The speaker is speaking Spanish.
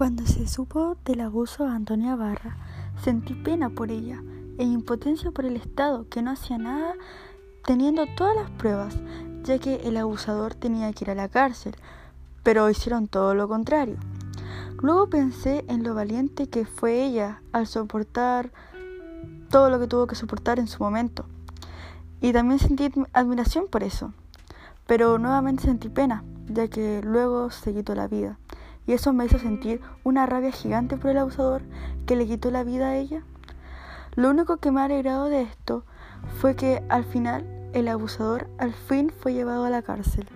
Cuando se supo del abuso de Antonia Barra, sentí pena por ella e impotencia por el Estado que no hacía nada teniendo todas las pruebas, ya que el abusador tenía que ir a la cárcel, pero hicieron todo lo contrario. Luego pensé en lo valiente que fue ella al soportar todo lo que tuvo que soportar en su momento. Y también sentí admiración por eso. Pero nuevamente sentí pena, ya que luego se quitó la vida y eso me hizo sentir una rabia gigante por el abusador que le quitó la vida a ella. Lo único que me ha alegrado de esto fue que al final el abusador al fin fue llevado a la cárcel.